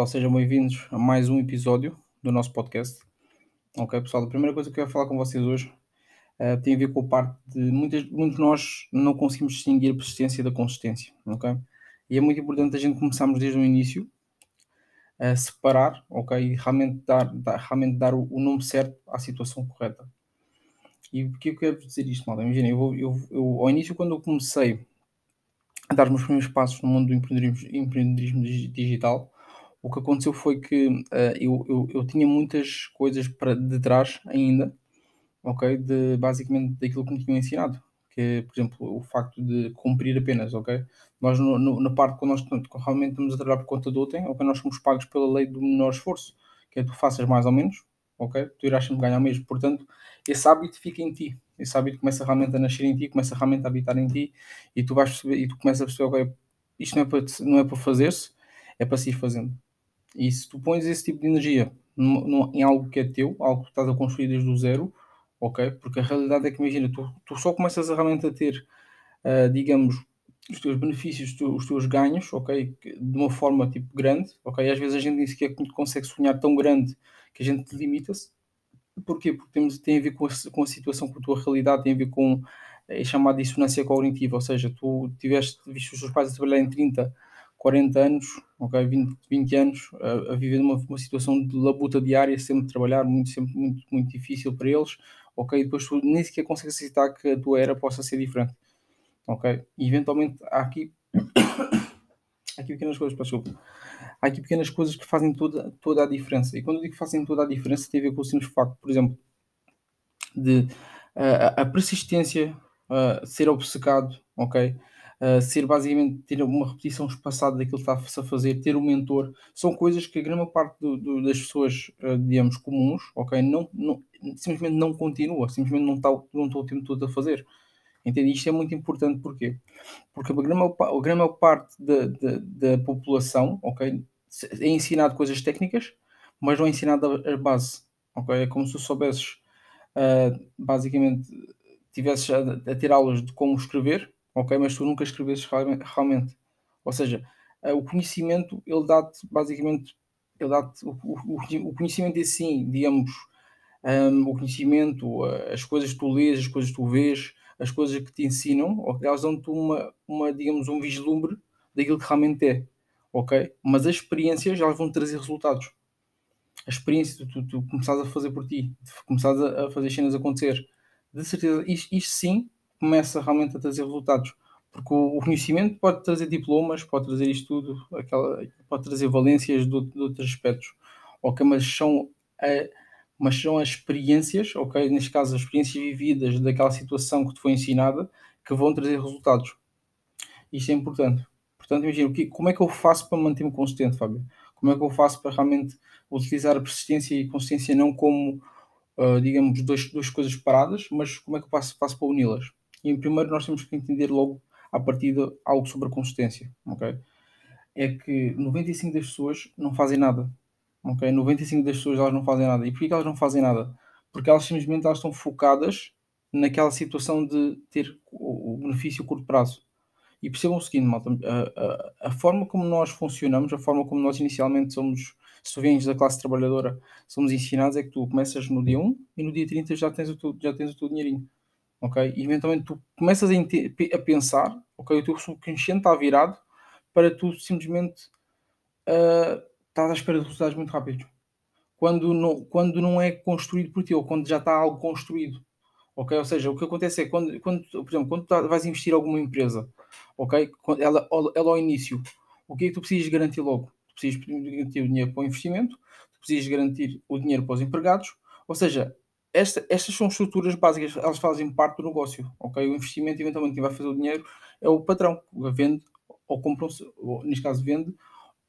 Pessoal, sejam bem-vindos a mais um episódio do nosso podcast. Ok, pessoal, a primeira coisa que eu quero falar com vocês hoje uh, tem a ver com a parte de muitas, muitos de nós não conseguimos distinguir a persistência da consistência, ok? E é muito importante a gente começarmos desde o início a separar, ok? E realmente dar, dar realmente dar o, o, nome certo à situação correta. E por que eu quero dizer isto, malta? Imagina, eu, eu, eu, ao início, quando eu comecei a dar os meus primeiros passos no mundo do empreendedorismo, empreendedorismo digital, o que aconteceu foi que uh, eu, eu, eu, tinha muitas coisas para de trás ainda, ok? De basicamente daquilo que me tinham ensinado. Que, por exemplo, o facto de cumprir apenas, ok? Nós, no, no, na parte quando nós realmente estamos a trabalhar por conta do outrem, ok? Nós somos pagos pela lei do menor esforço, que é tu faças mais ou menos, ok? Tu irás sempre ganhar mesmo. Portanto, esse hábito fica em ti. Esse hábito começa realmente a nascer em ti, começa realmente a habitar em ti e tu vais perceber, e tu começas a perceber, ok, isto não é para, não é para fazer-se, é para se ir fazendo. E se tu pões esse tipo de energia em algo que é teu, algo que estás a construir desde o zero, ok? Porque a realidade é que, imagina, tu, tu só começas a realmente a ter, uh, digamos, os teus benefícios, os teus ganhos, ok? De uma forma tipo grande, ok? Às vezes a gente nem sequer consegue sonhar tão grande que a gente limita-se. Porquê? Porque temos, tem a ver com a, com a situação, com a tua realidade, tem a ver com é chamada dissonância cognitiva, ou seja, tu tiveste visto os teus pais a trabalhar em 30 40 anos, ok, 20, 20 anos, a, a viver numa uma situação de labuta diária, sempre trabalhar, muito, sempre muito, muito difícil para eles, ok, depois tu nem sequer consegues aceitar que a tua era possa ser diferente, ok, e eventualmente há aqui, há aqui pequenas coisas, desculpa, há aqui pequenas coisas que fazem toda, toda a diferença, e quando eu digo que fazem toda a diferença, tem a ver com o simples facto, por exemplo, de uh, a persistência, uh, ser obcecado, ok, ser basicamente ter uma repetição espaçada daquilo que está a fazer, ter um mentor, são coisas que a grande parte do, do, das pessoas, uh, digamos, comuns, ok, não, não, simplesmente não continua, simplesmente não está, não o tempo todo a fazer. Entende? Isto é muito importante porquê? Porque a grande, a grande parte da, da, da população, ok, é ensinado coisas técnicas, mas não é ensinado a, base, ok? É como se soubesses, uh, basicamente, tivesses a, a, ter aulas de como escrever, ok? Mas tu nunca escreveste realmente. Ou seja, eh, o conhecimento, ele dá-te, basicamente, ele dá-te, o, o, o, conhecimento é sim, digamos, um, o conhecimento, eh, as coisas que tu lês, as coisas que tu vês, as coisas que te ensinam, okay? elas dão-te uma, uma, digamos, um vislumbre daquilo que realmente é, ok? Mas as experiências, elas vão trazer resultados. A experiência, tu, tu, tu começares a fazer por ti, começares a, a fazer cenas acontecer, de certeza, isto, isto sim começa realmente a trazer resultados. Porque o, conhecimento pode trazer diplomas, pode trazer isto tudo, aquela, pode trazer valências de, de outros aspectos, ok? Mas são, a, mas são as experiências, ok? Neste caso, as experiências vividas daquela situação que te foi ensinada que vão trazer resultados. Isto é importante. Portanto, imagina, como é que eu faço para manter-me consistente, Fábio? Como é que eu faço para realmente utilizar a persistência e consistência não como, uh, digamos, duas coisas paradas, mas como é que eu faço, faço para uni-las? E primeiro nós temos que entender logo à partida algo sobre a consistência, ok? É que 95 das pessoas não fazem nada, ok? 95 das pessoas elas não fazem nada. E porquê que elas não fazem nada? Porque elas simplesmente elas estão focadas naquela situação de ter o benefício a curto prazo. E percebam o seguinte, malta, a, a, a, forma como nós funcionamos, a forma como nós inicialmente somos, se vens da classe trabalhadora, somos ensinados é que tu começas no dia 1 e no dia 30 já tens o teu, já tens o teu dinheirinho ok? E eventualmente tu começas a, a pensar, ok? O teu subconsciente está virado para tu simplesmente uh, estás à espera de resultados muito rápidos. Quando não, quando não é construído por ti, ou quando já está algo construído. Ok? Ou seja, o que acontece é quando, quando por exemplo, quando tu vais investir em alguma empresa, ok? Ela, ela ao início, o que é que tu precisas garantir logo? Tu precisas garantir o dinheiro para o investimento, tu precisas garantir o dinheiro para os empregados, ou seja, esta, estas são estruturas básicas, elas fazem parte do negócio, ok? O investimento, eventualmente, quem vai fazer o dinheiro é o patrão, que vende ou compra, ou, neste caso, vende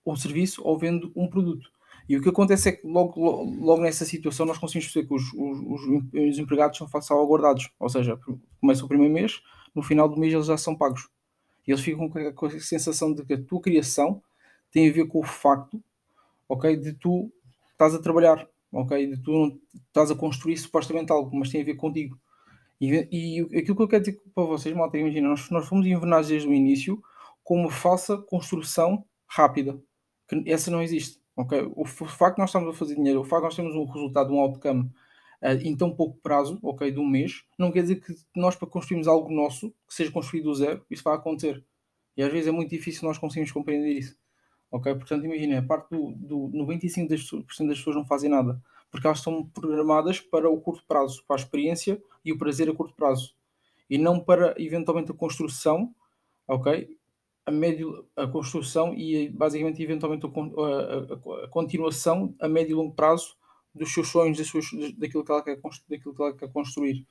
um serviço ou vende um produto. E o que acontece é que logo, logo, nessa situação nós conseguimos perceber que os, os, os, empregados são salvaguardados, ou seja, começa o primeiro mês, no final do mês eles já são pagos. E eles ficam com a sensação de que a tua criação tem a ver com o facto, ok, de tu estás a trabalhar, ok? Tu não estás a construir supostamente algo, mas tem a ver contigo. E, e aquilo que eu quero dizer para vocês, malta, imagina, nós, nós fomos envenenados desde o início com uma falsa construção rápida, que essa não existe. ok? O, facto de nós estamos a fazer dinheiro, o facto de nós termos um resultado, um outcome uh, em tão pouco prazo, ok, de um mês, não quer dizer que nós para construirmos algo nosso, que seja construído do zero, isso vai acontecer. E às vezes é muito difícil nós conseguirmos compreender isso. Ok? Portanto, imagina, a parte do, do 95% das pessoas não fazem nada, porque elas estão programadas para o curto prazo, para a experiência e o prazer a curto prazo, e não para eventualmente a construção, ok? A médio, a construção e basicamente eventualmente a, a, a, continuação a médio e longo prazo dos seus sonhos, das suas, daquilo, que ela quer, daquilo que ela quer construir.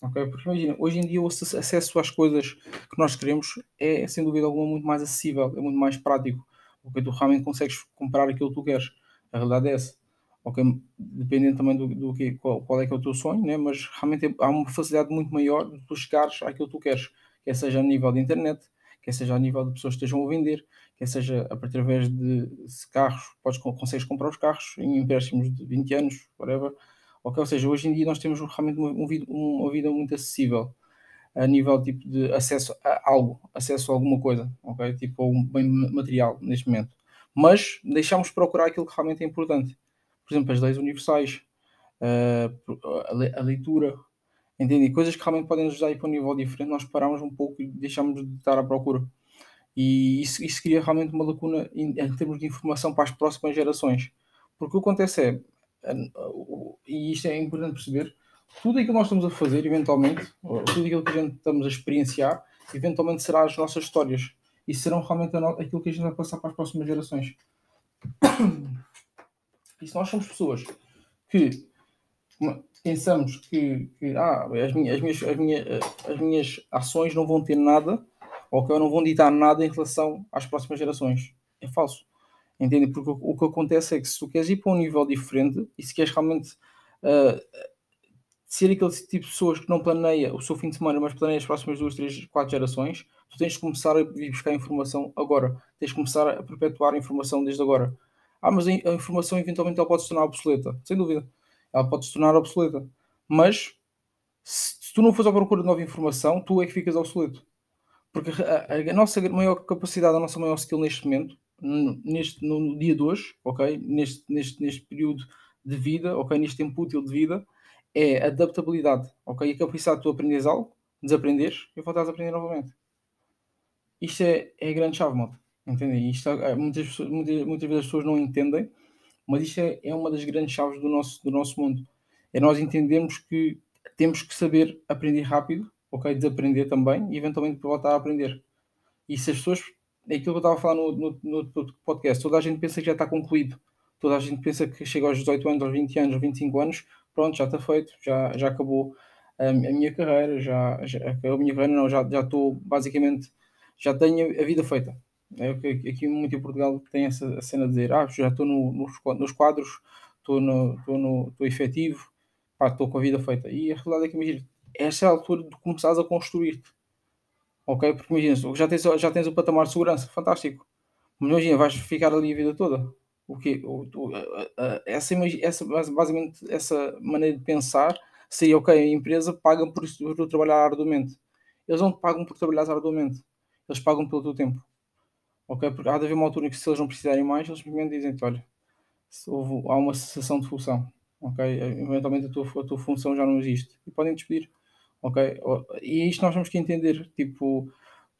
Ok? Porque imagina, hoje em dia o acesso às coisas que nós queremos é sem dúvida alguma muito mais acessível, é muito mais prático porque tu realmente consegues comprar aquilo que tu queres. A realidade é essa. Ok, dependendo também do, do que, qual, qual, é que é o teu sonho, né? mas realmente há uma facilidade muito maior de tu chegares àquilo que tu queres, quer seja a nível de internet, quer seja a nível de pessoas que estejam a vender, quer seja através de carros, podes, consegues comprar os carros em empréstimos de 20 anos, whatever. Okay? Ou seja, hoje em dia nós temos realmente uma, uma vida muito acessível a nível tipo de acesso a algo, acesso a alguma coisa, ok? Tipo um bem material neste momento. Mas deixamos procurar aquilo que realmente é importante. Por exemplo, as leis universais, eh, a leitura, entende? Coisas que realmente podem nos ajudar a ir para um nível diferente, nós paramos um pouco e deixamos de estar à procura. E isso, isso cria realmente uma lacuna em, em termos de informação para as próximas gerações. Porque o que acontece é, eh, e isto é importante perceber, tudo aquilo que nós estamos a fazer, eventualmente, tudo aquilo que a gente estamos a experienciar, eventualmente será as nossas histórias e serão realmente aquilo que a gente vai passar para as próximas gerações. E se nós somos pessoas que pensamos que, que ah, as, minhas, as, minhas, as, minhas, as minhas ações não vão ter nada ou que não vão ditar nada em relação às próximas gerações, é falso. Entende? Porque o, o que acontece é que se tu queres ir para um nível diferente e se queres realmente uh, ser aquele tipo de pessoas que não planeia o seu fim de semana, mas planeia as próximas duas, três, quatro gerações, tu tens de começar a ir buscar informação agora. Tens de começar a perpetuar a informação desde agora. Ah, mas a informação eventualmente ela pode se tornar obsoleta. Sem dúvida. Ela pode se tornar obsoleta. Mas se, tu não fores à procura de nova informação, tu é que ficas obsoleto. Porque a, a, nossa maior capacidade, a nossa maior skill neste momento, neste, no dia de hoje, ok? Neste, neste, neste período de vida, ok? Neste tempo útil de vida, é adaptabilidade, ok? A capacidade de tu aprenderes algo, desaprenderes e voltares a aprender novamente. Isto é, é a grande chave, moto. Entendem? Isto é, muitas, muitas, muitas vezes as pessoas não entendem, mas isto é, é uma das grandes chaves do nosso, do nosso mundo. É nós entendermos que temos que saber aprender rápido, ok? Desaprender também e eventualmente voltar a aprender. E se as pessoas, é aquilo que eu estava a falar no, no, no podcast, toda a gente pensa que já está concluído. Toda a gente pensa que chega aos 18 anos, aos 20 anos, aos 25 anos, pronto, já está feito, já, já acabou a, a minha carreira, já, já acabou a minha carreira, não, já, já estou basicamente, já tenho a vida feita. É, aqui muito em Portugal tem essa cena de dizer, ah, já estou no, nos, nos quadros, estou no, estou no estou efetivo, estou com a vida feita. E a realidade é que imagina, esta é a altura de começares a construir-te. Ok? Porque imagina, já tens, já tens o patamar de segurança, fantástico. Mas imagina, vais ficar ali a vida toda. O o, essa, essa, basicamente, essa maneira de pensar seria, ok, a empresa paga por, por trabalhar arduamente. Eles não pagam por trabalhar arduamente. Eles pagam pelo teu tempo. Ok? Porque há de haver uma altura em que se eles não precisarem mais, eles simplesmente dizem olha, houve, há uma cessação de função. Ok? Eventualmente a tua, a tua função já não existe. E podem despedir. Ok? E isto nós temos que entender. Tipo,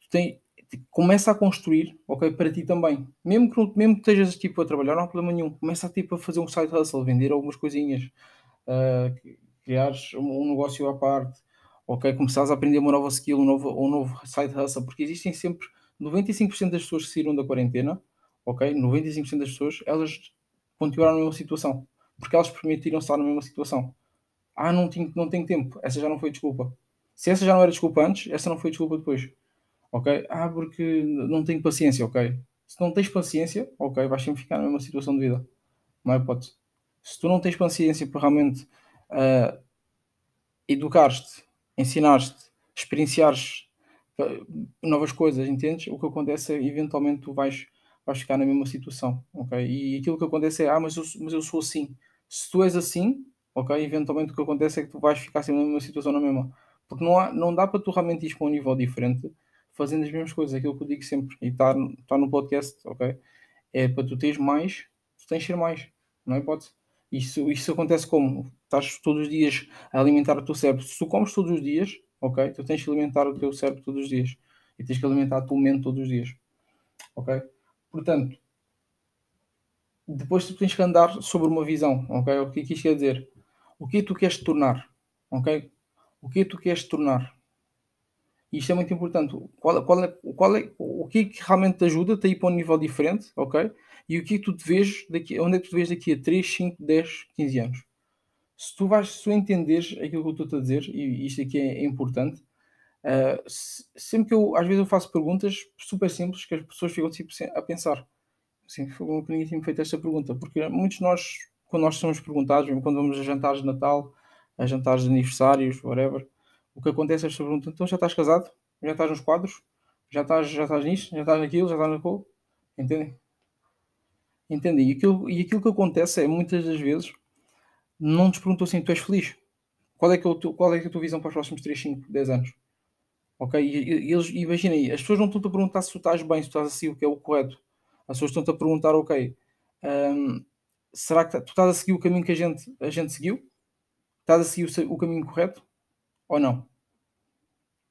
tem, começa a construir, ok, para ti também. Mesmo que, mesmo que estejas tipo a trabalhar, não há problema nenhum. Começa tipo, a fazer um side hustle, vender algumas coisinhas, uh, criares um, negócio à parte, ok, começares a aprender uma nova skill, um novo, um novo side hustle, porque existem sempre 95% das pessoas que saíram da quarentena, ok, 95% das pessoas, elas continuaram na mesma situação, porque elas permitiram estar na mesma situação. Ah, não tenho, não tenho tempo, essa já não foi desculpa. Se essa já não era desculpa antes, essa não foi desculpa depois ok? Ah, porque não tenho paciência, ok? Se não tens paciência, ok, vais sempre ficar na mesma situação de vida. Não é hipótese. Se tu não tens paciência para realmente uh, educar-te, ensinar-te, experienciares uh, novas coisas, entendes? O que acontece é eventualmente tu vais, vais ficar na mesma situação, ok? E aquilo que acontece é, ah, mas eu, mas eu sou assim. Se tu és assim, ok, eventualmente o que acontece é que tu vais ficar sempre na mesma situação na mesma. Porque não, há, não dá para tu realmente ir para um nível diferente fazendo as mesmas coisas, aquilo que eu digo sempre, e está tá no podcast, ok? É para tu teres mais, tu tens de ser mais, não é hipótese. Isso, isso acontece como? Estás todos os dias a alimentar o teu cérebro. Se tu comes todos os dias, ok? Tu tens que alimentar o teu cérebro todos os dias. E tens que alimentar a tua mente todos os dias. Ok? Portanto, depois tu tens que andar sobre uma visão, ok? O que é que isto quer dizer? O que é tu queres tornar? Ok? O que é que tu queres tornar? Isto é muito importante. Qual, qual é, qual é, o que é que realmente te ajuda a ir para um nível diferente, ok? E o que é que tu te vês daqui, onde é que tu te vês daqui a 3, 5, 10, 15 anos? Se tu vais, se tu entenderes aquilo que eu estou a dizer, e isto aqui é, é importante, uh, se, sempre que eu, às vezes eu faço perguntas super simples que as pessoas ficam tipo, a pensar. Assim, foi que ninguém tinha feito esta pergunta, porque muitos de nós, quando nós somos perguntados, mesmo quando vamos a jantares de Natal, a jantares de aniversários, whatever, o que acontece é esta pergunta, então já estás casado? Já estás nos quadros? Já estás, já estás nisto? Já estás naquilo? Já estás naquilo? Entendem? Entendem? E aquilo, e aquilo que acontece é, muitas das vezes, não nos perguntou assim, tu és feliz? Qual é, que é, o teu, qual é, que é a tua visão para os próximos 3, 5, 10 anos? Ok? E, e eles, imaginem, as pessoas não estão-te a perguntar se tu estás bem, se tu estás assim, o que é o correto. As pessoas estão-te a perguntar, ok, hum, será que tu estás a seguir o caminho que a gente, a gente seguiu? Estás a seguir o, o caminho correto? Ou não?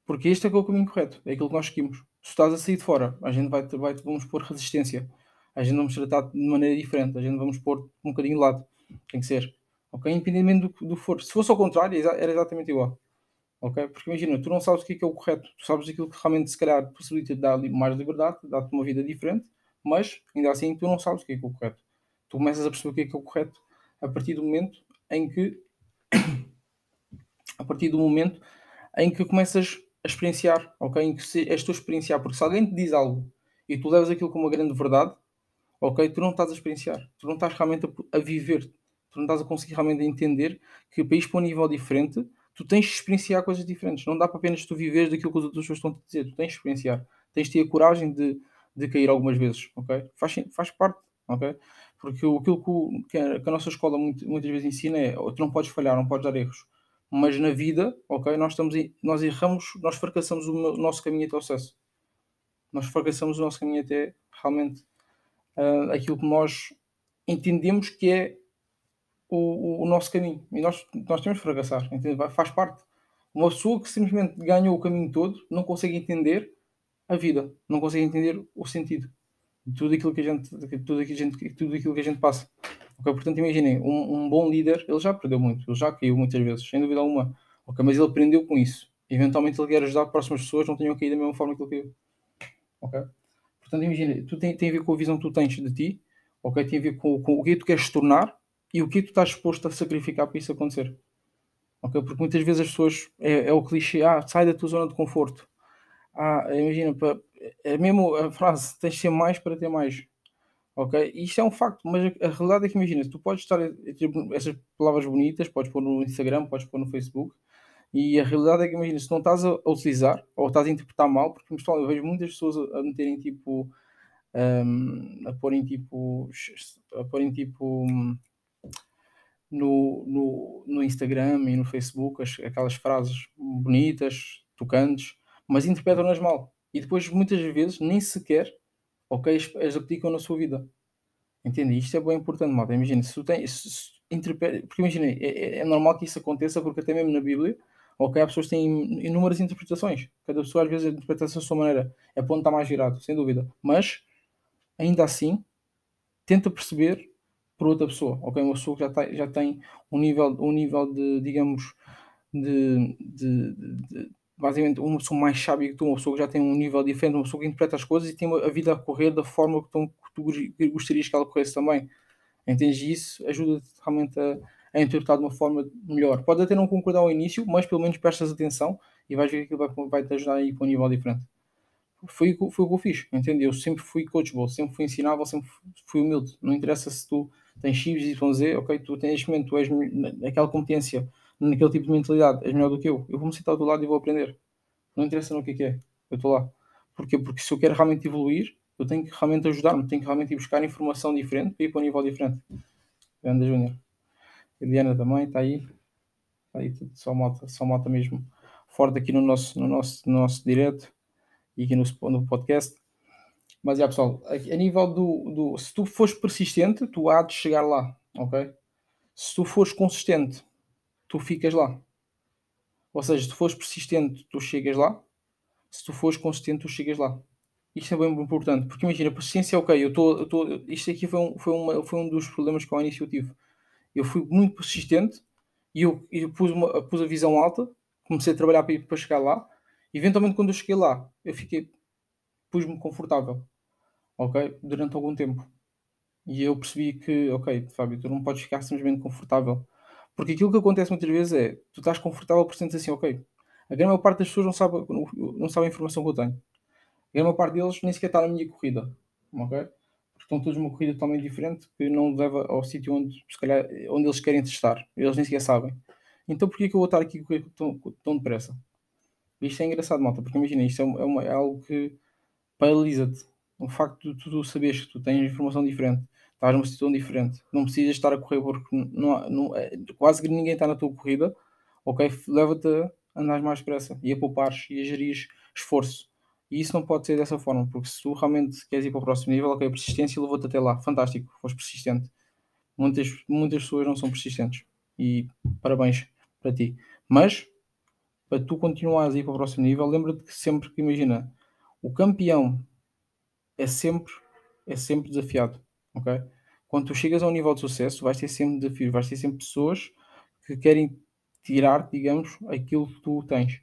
Porque este é que é o caminho correto, é aquilo que nós seguimos. Se estás a sair de fora, a gente vai, vai vamos pôr resistência. A gente vamos tratar de maneira diferente, a gente vamos pôr um bocadinho de lado. Tem que ser. Ok? Independentemente do, do for. Se fosse ao contrário, era exatamente igual. Ok? Porque imagina, tu não sabes o que é, que é o correto, tu sabes aquilo que realmente se calhar possibilita dar mais liberdade, dar-te uma vida diferente, mas ainda assim tu não sabes o que é, que é o correto. Tu começas a perceber o que é que é o correto a partir do momento em que a partir do momento em que começas a experienciar, ok? Em que se, és tu a experienciar, porque se alguém te diz algo e tu levas aquilo como uma grande verdade, ok? Tu não estás a experienciar, tu não estás realmente a, a viver, tu não estás a conseguir realmente entender que o país para um nível diferente, tu tens de experienciar coisas diferentes. Não dá para apenas tu viveres daquilo que outras pessoas estão a dizer, tu tens de experienciar, tens de ter a coragem de, de cair algumas vezes, ok? Faz, faz parte, ok? Porque aquilo que, que, a, que a nossa escola muito, muitas vezes ensina é tu não podes falhar, não podes dar erros mas na vida, ok, nós estamos nós erramos, nós fracassamos o nosso caminho até o sucesso. Nós fracassamos o nosso caminho até realmente uh, aquilo que nós entendemos que é o, o, nosso caminho. E nós, nós temos que fracassar, entende? faz parte. Uma pessoa que simplesmente ganhou o caminho todo não consegue entender a vida, não consegue entender o sentido de tudo aquilo que a gente, tudo aquilo que a gente, tudo aquilo que a gente passa. Ok, portanto, imaginem, um, um, bom líder, ele já perdeu muito, ele já caiu muitas vezes, sem dúvida alguma. Ok, mas ele aprendeu com isso. Eventualmente ele quer ajudar que próximas pessoas não tenham caído da mesma forma que ele caiu. Ok? Portanto, imagina, tu tem, tem a ver com a visão que tu tens de ti, ok? Tem a ver com, com o que tu queres tornar e o que tu estás disposto a sacrificar para isso acontecer. Ok? Porque muitas vezes as pessoas, é, é o clichê, ah, sai da tua zona de conforto. Ah, imagina, é mesmo a frase, tens de ser mais para ter mais. Ok? Isto é um facto, mas a, realidade é que imagina, tu podes estar a ter essas palavras bonitas, podes pôr no Instagram, podes pôr no Facebook, e a realidade é que imagina, se não estás a, utilizar ou estás a interpretar mal, porque pessoal, eu vejo muitas pessoas a, meterem tipo um, a porem tipo a porem tipo no, no, no Instagram e no Facebook as, aquelas frases bonitas, tocantes, mas interpretam-nas mal. E depois muitas vezes nem sequer ok, as aplicam na sua vida. Entende? Isto é bem importante, malta. Imagina, se tu tens. Porque imagina, é, é, é, normal que isso aconteça, porque até mesmo na Bíblia, ok, há pessoas que têm inúmeras interpretações. Cada pessoa às vezes interpreta da sua maneira. É para onde está mais virado, sem dúvida. Mas, ainda assim, tenta perceber por outra pessoa, ok? Uma pessoa que já, tá, já tem um nível, um nível de, digamos, de, de, de basicamente uma pessoa mais sábia que tu, uma pessoa que já tem um nível diferente, uma pessoa que interpreta as coisas e tem a vida a correr da forma que tu, que tu gostarias que ela corresse também. Entendes isso? Ajuda-te realmente a, a, interpretar de uma forma melhor. Pode até não concordar ao início, mas pelo menos prestas atenção e vais ver que vai, vai te ajudar a ir para um nível diferente. Foi, foi o que eu fiz, entende? Eu sempre fui coachable, sempre fui ensinável, sempre fui humilde. Não interessa se tu tens X, Y, Z, ok? Tu tens momento, tu és aquela competência naquele tipo de mentalidade, és melhor do que eu, eu vou-me sentar ao teu lado e vou aprender. Não interessa no que é que é, eu estou lá. Porquê? Porque se eu quero realmente evoluir, eu tenho que realmente ajudar-me, tenho que realmente ir buscar informação diferente para ir para um nível diferente. Grande Júnior. A Diana também está aí. Está aí tudo, só malta, só malta mesmo forte aqui no nosso, no nosso, no nosso direto e aqui no, no podcast. Mas, já pessoal, a, a nível do, do... Se tu fores persistente, tu há de chegar lá, ok? Se tu fores consistente, tu ficas lá. Ou seja, se tu fores persistente, tu chegas lá. Se tu fores consistente, tu chegas lá. Isto é bem importante, porque imagina, persistência, ok, eu estou. Isto aqui foi um, foi, uma, foi um dos problemas que ao início eu tive. Eu fui muito persistente e eu, eu pus, uma, pus a visão alta, comecei a trabalhar para, para chegar lá. Eventualmente, quando eu cheguei lá, eu fiquei. pus-me confortável, ok? Durante algum tempo. E eu percebi que, ok, Fábio, tu não podes ficar simplesmente confortável. Porque aquilo que acontece muitas vezes é, tu estás confortável por sentes assim, ok, a grande parte das pessoas não sabe, não, sabe a informação que eu tenho. A grande parte deles nem sequer está na minha corrida, ok? Porque estão todos numa corrida totalmente diferente que não leva ao sítio onde, se calhar, onde eles querem testar. Eles nem sequer sabem. Então porquê que eu vou estar aqui tão, tão depressa? Isto é engraçado, malta, porque imagina, isto é, uma, é algo que paralisa-te. O facto de tu saberes que tu tens informação diferente estás numa situação diferente. Não precisas estar a correr porque não, não, é, quase que ninguém está na tua corrida. Ok, leva-te a andar mais depressa e a poupares e a gerir esforço. E isso não pode ser dessa forma, porque se tu realmente queres ir para o próximo nível, ok, persistência levou-te até lá. Fantástico, foste persistente. Muitas, muitas pessoas não são persistentes. E parabéns para ti. Mas, para tu continuares a ir para o próximo nível, lembra-te que sempre que imagina, o campeão é sempre, é sempre desafiado ok? Quando tu chegas a um nível de sucesso, vais ter sempre desafios, vais ter sempre pessoas que querem tirar, digamos, aquilo que tu tens,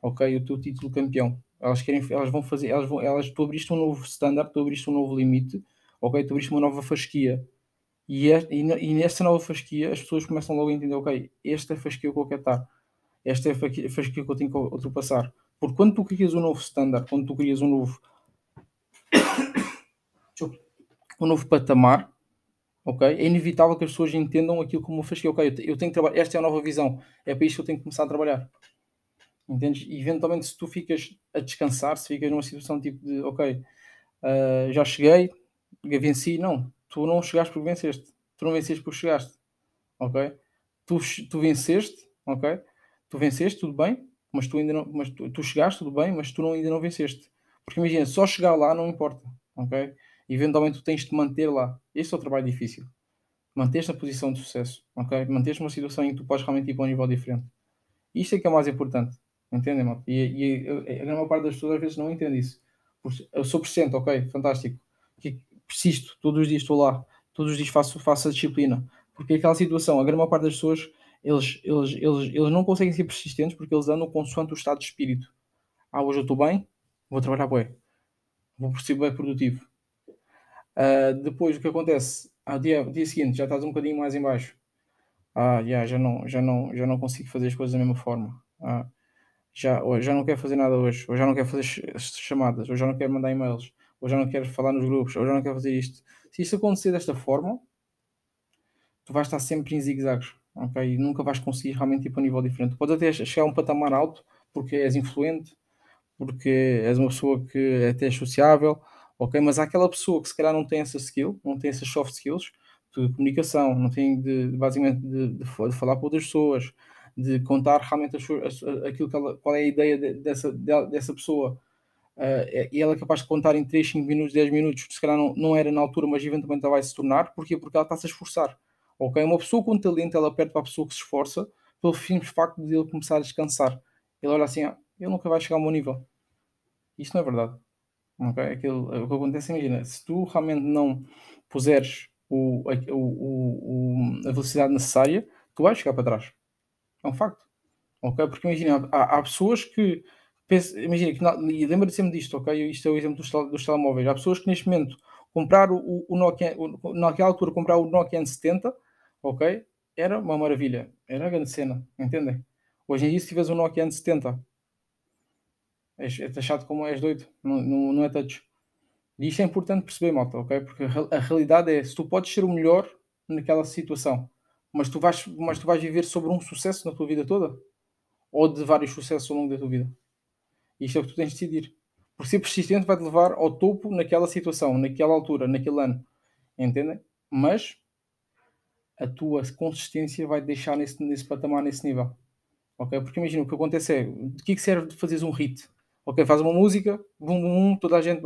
ok? O teu título campeão. Elas querem, elas vão fazer, elas vão, elas, tu abriste um novo standard, tu abriste um novo limite, ok? Tu abriste uma nova fasquia. E, é, e, e nessa nova fasquia as pessoas começam logo a entender, ok, esta é a fasquia que eu quero estar, esta é a fasquia que eu tenho que ultrapassar. Porque quando tu crias um novo standard, quando tu crias um novo um novo patamar, ok? É inevitável que as pessoas entendam aquilo como faz que, ok, eu tenho que trabalhar, esta é a nova visão, é para isto que eu tenho que começar a trabalhar. Entendes? E eventualmente, se tu ficas a descansar, se ficas numa situação tipo de, ok, uh, já cheguei, venci, não, tu não chegaste porque venceste, tu não venceste porque chegaste, ok? Tu, tu venceste, ok? Tu venceste, tudo bem, mas tu ainda não, mas tu, tu chegaste, tudo bem, mas tu não, ainda não venceste. Porque imagina, só chegar lá não importa, ok? Eventualmente tu tens de manter lá. Este é o trabalho difícil. Manter-te posição de sucesso, ok? Manter-te numa situação em que tu podes realmente ir para um nível diferente. Isto é que é o mais importante, entendem, mano? E, e, a grande parte das pessoas às vezes não entende isso. Eu sou presente, ok, fantástico. Que persisto, todos os dias estou lá, todos os dias faço, faço a disciplina. Porque é aquela situação, a grande parte das pessoas, eles, eles, eles, eles não conseguem ser persistentes porque eles andam consoante o estado de espírito. Ah, hoje eu estou bem, vou trabalhar bem. Vou ser bem produtivo Uh, depois o que acontece? Ao dia, dia seguinte já estás um bocadinho mais em baixo. Ah, yeah, já, não, já, não, já não consigo fazer as coisas da mesma forma. Ah, já, já não quero fazer nada hoje, ou já não quero fazer chamadas, ou já não quero mandar e-mails, ou já não quero falar nos grupos, ou já não quero fazer isto. Se isto acontecer desta forma, tu vais estar sempre em zigue-zagues, ok? E nunca vais conseguir realmente ir para um nível diferente. Podes até chegar a um patamar alto porque és influente, porque és uma pessoa que é até é sociável, ok? Mas há aquela pessoa que se calhar não tem essa skill, não tem essas soft skills de comunicação, não tem de, basicamente de, de, de falar para outras pessoas, de contar realmente as, aquilo que ela, qual é a ideia de, dessa, dessa pessoa. Uh, e ela é capaz de contar em 3, 5 minutos, 10 minutos, se calhar não, não era na altura, mas eventualmente ela vai se tornar. Porquê? Porque ela está-se a esforçar. Ok? Uma pessoa com talento, ela perde para a pessoa que se esforça pelo simples facto de ele começar a descansar. Ele olha assim, ah, ele nunca vai chegar ao meu nível. Isto não é verdade. Ok? Aquilo, o que acontece, imagina, se tu realmente não puseres o, o, o, a velocidade necessária, tu vais ficar para trás. É um facto. Ok? Porque imagina, há, há pessoas que imagina, que, e lembra-te sempre disto, ok? Isto é o exemplo dos, dos telemóveis. Há pessoas que neste momento compraram o, o Nokia, o, naquela altura comprar o Nokia N70, ok? Era uma maravilha, era uma grande cena, entendem? Hoje em dia, se tiveres um Nokia N70 És, é taxado como és doido, não, não, não é touch. E isto é importante perceber, malta, ok? Porque a, realidade é, se tu podes ser o melhor naquela situação, mas tu, vais, mas tu vais viver sobre um sucesso na tua vida toda? Ou de vários sucessos ao longo da tua vida? Isto é o que tu tens de decidir. Por ser persistente vai-te levar ao topo naquela situação, naquela altura, naquele ano. Entendem? Mas a tua consistência vai deixar nesse, nesse patamar, nesse nível. Ok? Porque imagina, o que acontece é, de que, é serve de fazeres um hit? Ok, faz uma música, bum, bum, toda a gente,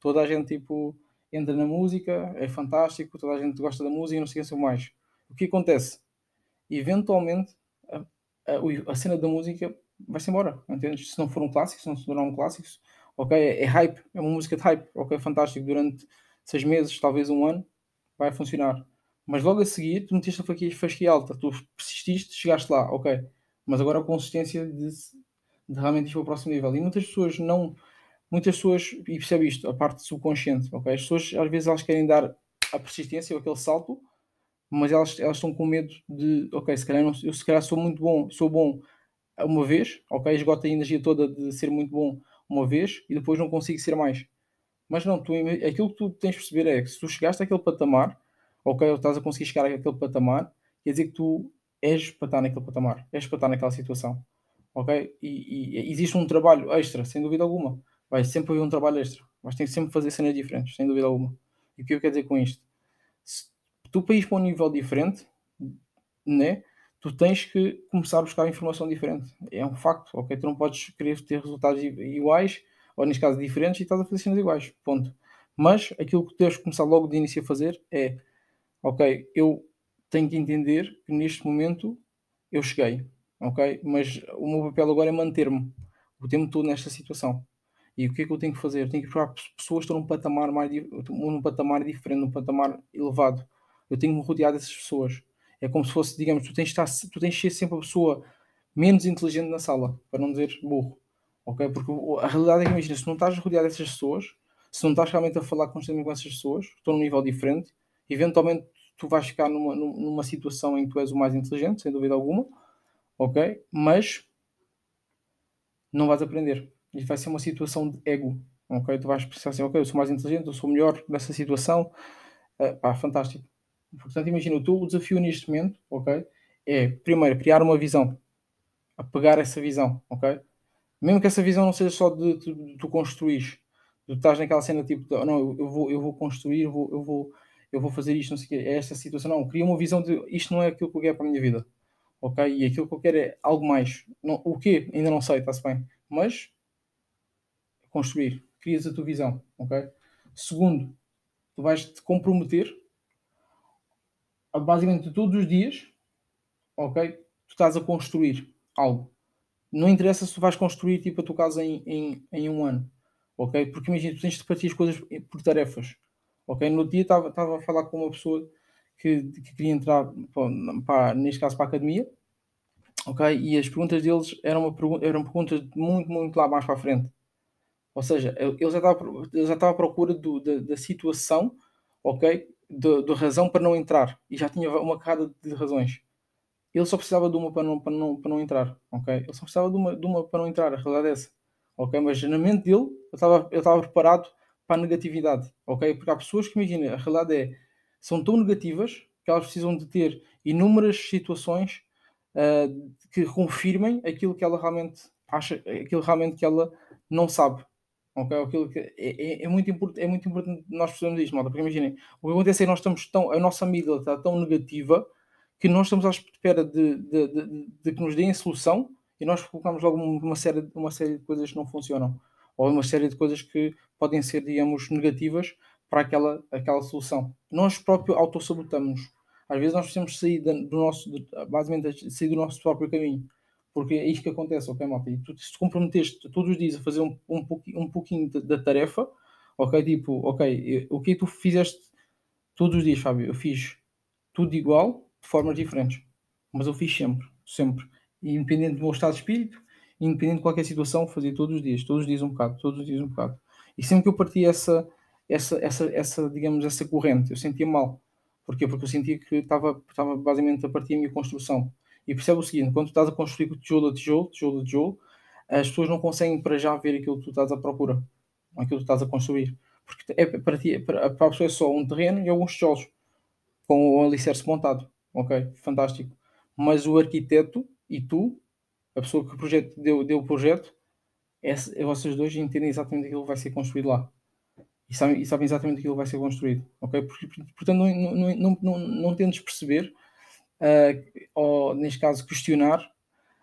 toda a gente tipo entra na música, é fantástico, toda a gente gosta da música e não se esqueçam mais. O que acontece? Eventualmente a, a, a cena da música vai-se embora, entendes? Se não for um clássico, se não se tornar um clássico, ok, é, é hype, é uma música de hype, ok, fantástico, durante seis meses, talvez um ano, vai funcionar. Mas logo a seguir, tu meteste a fasquia alta, tu persististe, chegaste lá, ok. Mas agora a consistência de, de realmente ir para o próximo nível. E muitas pessoas não. Muitas pessoas, e percebe isto, a parte subconsciente, ok? As pessoas às vezes elas querem dar a persistência ou aquele salto, mas elas, elas estão com medo de, ok, se calhar não, eu se calhar sou muito bom, sou bom uma vez, ok? Esgota a energia toda de ser muito bom uma vez e depois não consigo ser mais. Mas não, tu, aquilo que tu tens de perceber é que se tu chegaste àquele patamar, ok, ou estás a conseguir chegar àquele patamar, quer dizer que tu és para estar naquele patamar, és para estar naquela situação, ok? E, e existe um trabalho extra, sem dúvida alguma. Vai sempre haver um trabalho extra, mas tem que sempre fazer cenas diferentes, sem dúvida alguma. E o que eu quero dizer com isto? Se tu ir para um nível diferente, né? Tu tens que começar a buscar informação diferente. É um facto, ok? Tu não podes querer ter resultados iguais, ou neste caso diferentes, e estás a fazer cenas iguais. Ponto. Mas aquilo que tens que começar logo de início a fazer é ok, eu tenho que entender que neste momento eu cheguei, ok? Mas o meu papel agora é manter-me o tempo todo nesta situação. E o que é que eu tenho que fazer? tenho que procurar pessoas que estão num patamar, mais, num patamar diferente, num patamar elevado. Eu tenho que me rodear dessas pessoas. É como se fosse, digamos, tu tens, de estar, tu tens de ser sempre a pessoa menos inteligente na sala, para não dizer burro. Ok? Porque a realidade é que imagina, se não estás rodeado dessas pessoas, se não estás realmente a falar constantemente com essas pessoas, estão num nível diferente, eventualmente tu vais ficar numa, numa situação em que tu és o mais inteligente, sem dúvida alguma, ok? Mas não vais aprender. E vai ser uma situação de ego, ok? Tu vais pensar assim, ok, eu sou mais inteligente, eu sou melhor nessa situação, uh, pá, fantástico. Portanto, imagina, o teu desafio neste momento, ok? É, primeiro, criar uma visão, a pegar essa visão, ok? Mesmo que essa visão não seja só de, tu construir, tu estás naquela cena tipo, de, não, eu vou, eu vou construir, eu vou, eu vou eu vou fazer isto, não sei o quê, é esta situação, não, cria uma visão de isto não é aquilo que eu quero para a minha vida, ok? E aquilo que eu quero é algo mais. Não, o quê? Ainda não sei, está-se bem, mas construir, crias a tua visão, ok? Segundo, tu vais te comprometer a, basicamente todos os dias, ok? Tu estás a construir algo. Não interessa se tu vais construir tipo a tua casa em, em, em um ano, ok? Porque imagina, tu tens de partir as coisas por tarefas Ok? No dia estava, a falar com uma pessoa que, que queria entrar, para, neste caso, para a academia, ok? E as perguntas deles eram, uma, eram perguntas muito, muito lá mais para a frente. Ou seja, ele já estava, já estava à procura do, da, da situação, ok? Da razão para não entrar. E já tinha uma carrada de razões. Ele só precisava de uma para não, para não, para não entrar, ok? Ele só precisava de uma, de uma para não entrar, a realidade é essa. Ok? Mas na mente dele, eu estava, eu estava preparado para a negatividade, ok? Porque há pessoas que, imagina, a realidade é, são tão negativas que elas precisam de ter inúmeras situações uh, que confirmem aquilo que ela realmente acha, aquilo realmente que ela não sabe, ok? Aquilo que é, é, é muito, import, é muito importante nós percebermos isto, malta, porque imaginem, o que acontece é que nós estamos tão, a nossa amígdala está tão negativa que nós estamos à espera de, de, de, de que nos deem solução e nós colocamos logo uma série, uma série de coisas que não funcionam ou uma série de coisas que podem ser, digamos, negativas para aquela, aquela solução. Nós próprios autossabotamos. Às vezes nós precisamos sair do nosso, basicamente, sair do nosso próprio caminho. Porque é isto que acontece, ok, malta? E tu, se te comprometeste todos os dias a fazer um, um pouquinho, um pouquinho da tarefa, ok, tipo, ok, o que é que tu fizeste todos os dias, Fábio? Eu fiz tudo igual, de formas diferentes. Mas eu fiz sempre, sempre. E independente do meu estado de espírito, independente de qualquer situação, fazia todos os dias, todos os dias um bocado, todos os dias um bocado. E sempre que eu partia essa, essa, essa, essa digamos, essa corrente, eu sentia mal. Porquê? Porque eu sentia que estava, estava basicamente a partir a minha construção. E percebe o seguinte, quando tu estás a construir tijolo a tijolo, tijolo a tijolo, as pessoas não conseguem para já ver aquilo que tu estás à procura, aquilo que tu estás a construir. Porque é, para, ti, para, para a pessoa é só um terreno e alguns tijolos, com o alicerce montado. Ok? Fantástico. Mas o arquiteto e tu a pessoa que projeto deu, deu o projeto, é, é vocês dois entendem exatamente aquilo que vai ser construído lá. E sabem, e sabem exatamente aquilo que vai ser construído. Ok? Portanto, não, não, não, não, não tentes perceber, uh, ou neste caso, questionar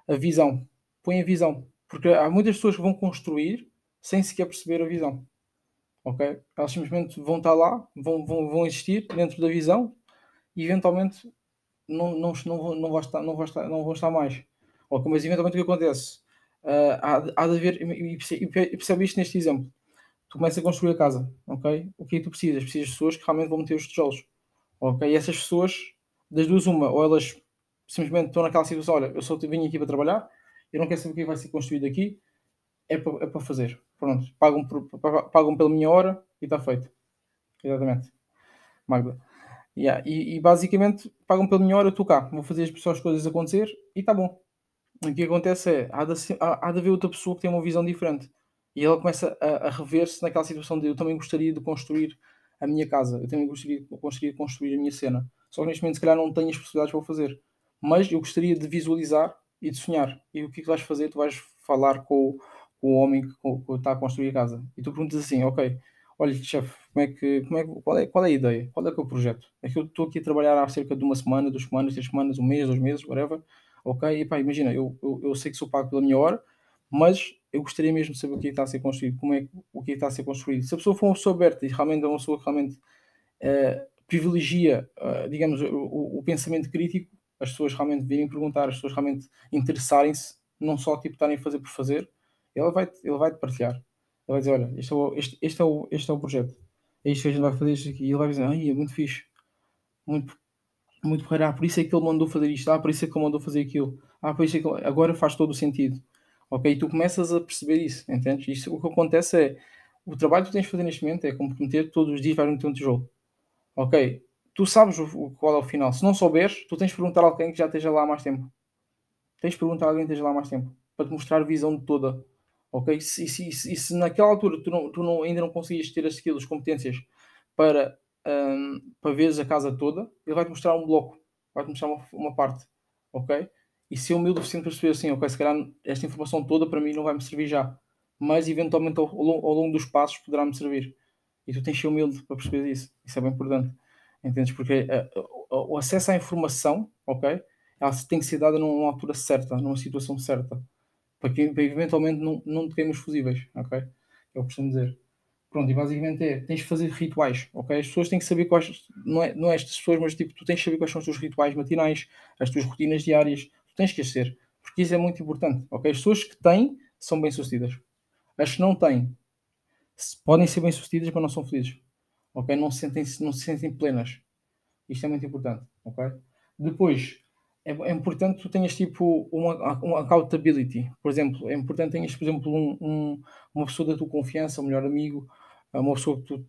a visão. Põe a visão. Porque há muitas pessoas que vão construir sem sequer perceber a visão. ok? Elas simplesmente vão estar lá, vão, vão, vão existir dentro da visão e eventualmente não, não, não, vão, não, vão estar, não, vão estar, não vão estar mais. Ok, mas eventualmente o que acontece? Uh, há, há de haver, e percebe isto neste exemplo, tu começas a construir a casa, ok? O que é que tu precisas? Precisas de pessoas que realmente vão meter os tijolos, ok? E essas pessoas, das duas uma, ou elas simplesmente estão naquela situação, olha, eu só vim aqui para trabalhar, eu não quero saber o que é vai ser construído aqui, é para, é para fazer. Pronto, pagam, por, pagam pela minha hora e está feito. Exatamente. Magda. Yeah. E, e, basicamente pagam pela minha hora, eu estou cá, vou fazer as pessoas coisas acontecer e está bom. O que acontece é, há de, há de haver outra pessoa que tem uma visão diferente. E ela começa a, a rever-se naquela situação de eu também gostaria de construir a minha casa, eu também gostaria, de construir a minha cena. Só que neste momento, se calhar, não tenho as possibilidades para o fazer. Mas eu gostaria de visualizar e de sonhar. E o que é que vais fazer? Tu vais falar com, com o homem que, que, está a construir a casa. E tu perguntas assim, ok, olha, chefe, como é que, como é, qual, é, qual é a ideia? Qual é que é o projeto? É que eu estou aqui a trabalhar há cerca de uma semana, duas semanas, três semanas, um mês, dois meses, whatever. Ok, e pá, imagina, eu, eu, eu sei que sou pago pela minha hora, mas eu gostaria mesmo de saber o que, é que está a ser construído, como é o que, é que está a ser construído. Se a pessoa for uma pessoa aberta e realmente é uma pessoa que realmente uh, privilegia, uh, digamos, o, o, pensamento crítico, as pessoas realmente virem perguntar, as pessoas realmente interessarem-se, não só tipo estarem a fazer por fazer, ele vai, ele vai te partilhar. Ele vai dizer, olha, este é o, este, este é o, este é o projeto. É isto que a gente vai fazer isto aqui. E ele vai dizer, ai, é muito fixe. Muito, muito porreiro. Ah, por isso é que ele mandou fazer isto. Ah, por isso é que ele mandou fazer aquilo. Ah, por isso é que ele... agora faz todo o sentido. Ok? E tu começas a perceber isso, entendes? Isso, o que acontece é, o trabalho que tens de fazer neste momento é comprometer todos os dias vais meter um tijolo. Ok? Tu sabes o, qual é o final. Se não souberes, tu tens de perguntar a alguém que já esteja lá há mais tempo. Tens de perguntar a alguém que esteja lá há mais tempo. Para te mostrar a visão toda. Ok? E se, se, se, se naquela altura tu, não, tu não, ainda não conseguis ter as skills, competências para, um, para veres a casa toda, ele vai-te mostrar um bloco. Vai-te mostrar uma, uma parte. Ok? E ser humilde o suficiente para perceber assim, ok, se calhar esta informação toda para mim não vai me servir já, mas eventualmente ao, ao longo dos passos poderá-me servir. E tu tens de ser humilde para perceber isso. Isso é bem importante. Entendes? Porque uh, o acesso à informação, ok, ela tem que ser dada numa altura certa, numa situação certa, para que eventualmente não, não toquemos fusíveis, ok? É o que costumo dizer. Pronto, e basicamente é, tens de fazer rituais, ok? As pessoas têm que saber quais, não é, não é estas pessoas, mas tipo, tu tens de saber quais são os teus rituais matinais, as tuas rotinas diárias, tens que ser, porque isso é muito importante. Okay? As pessoas que têm são bem-sucedidas. As que não têm podem ser bem-sucedidas, mas não são felizes. Okay? Não, se sentem, não se sentem plenas. Isto é muito importante. Okay? Depois, é, é importante que tu tenhas tipo uma, uma accountability. Por exemplo, é importante que tenhas, por exemplo, um, um, uma pessoa da tua confiança, um melhor amigo, uma pessoa que tu,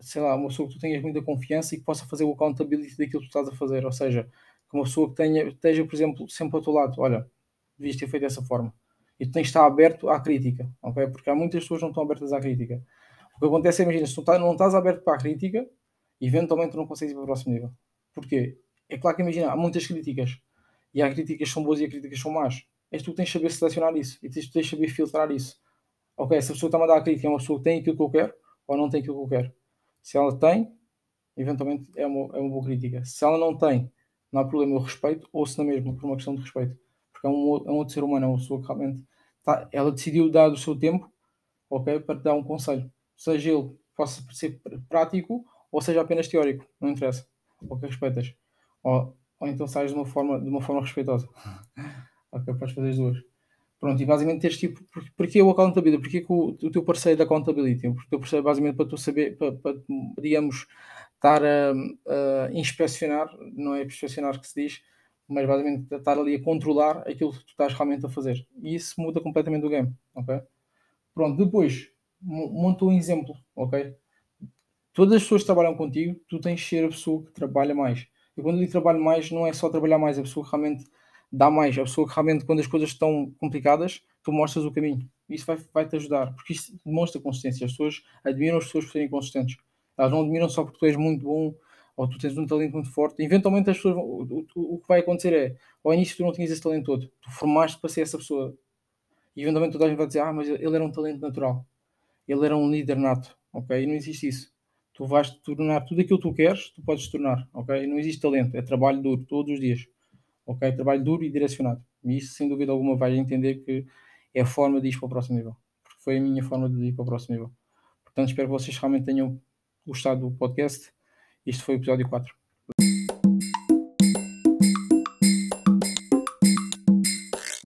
sei lá, uma pessoa que tu tenhas muita confiança e que possa fazer o accountability daquilo que tu estás a fazer. Ou seja, que uma pessoa que tenha, esteja, por exemplo, sempre ao teu lado, olha, devias ter feito dessa forma. E tu tens de estar aberto à crítica, ok? Porque há muitas pessoas que não estão abertas à crítica. O que acontece é, imagina, se tu tá, não estás aberto para a crítica, eventualmente tu não consegues ir para o próximo nível. Porquê? É claro que imagina, há muitas críticas. E há críticas que são boas e há críticas que são más. És tu que tens de saber selecionar isso. E tens, tens de saber filtrar isso. Ok, se a pessoa está a mandar a crítica é uma pessoa que tem aquilo que eu quero ou não tem aquilo que eu quero. Se ela tem, eventualmente é uma, é uma boa crítica. Se ela não tem, não há problema, eu respeito, ou se na mesma, por uma questão de respeito. Porque é um, é um outro ser humano, é uma pessoa que realmente tá, ela decidiu dar o seu tempo ok, para te dar um conselho. Seja ele possa ser prático ou seja apenas teórico, não interessa. Ok, respeitas. Ou, ou então sais de uma forma, de uma forma respeitosa. ok, podes fazer as duas. Pronto, e basicamente tens tipo, porque o accountability? Porque que o, o teu parceiro da accountability? Porque o teu parceiro basicamente para tu saber, para, para digamos, estar a, a, inspecionar, não é inspecionar que se diz, mas basicamente estar ali a controlar aquilo que tu estás realmente a fazer. E isso muda completamente o game, ok? Pronto, depois, monta um exemplo, ok? Todas as pessoas que trabalham contigo, tu tens de ser a pessoa que trabalha mais. E quando eu digo trabalho mais, não é só trabalhar mais, é a pessoa que realmente dá mais, é a pessoa que realmente, quando as coisas estão complicadas, tu mostras o caminho. Isso vai, vai te ajudar, porque isso demonstra consistência. As pessoas admiram as pessoas por serem consistentes. Elas não admiram só porque tu és muito bom ou tu tens um talento muito forte. Eventualmente as pessoas, o, o, o que vai acontecer é, ao início tu não tinhas esse talento todo, tu formaste para ser essa pessoa. E eventualmente toda a gente vai dizer, ah, mas ele era um talento natural. Ele era um líder nato, ok? E não existe isso. Tu vais te tornar tudo aquilo que tu queres, tu podes te tornar, ok? Não existe talento, é trabalho duro, todos os dias, ok? Trabalho duro e direcionado. E isso, sem dúvida alguma, vais entender que é a forma de ir para o próximo nível. Porque foi a minha forma de ir para o próximo nível Portanto, espero que vocês realmente tenham gostado do podcast. Este foi o episódio 4.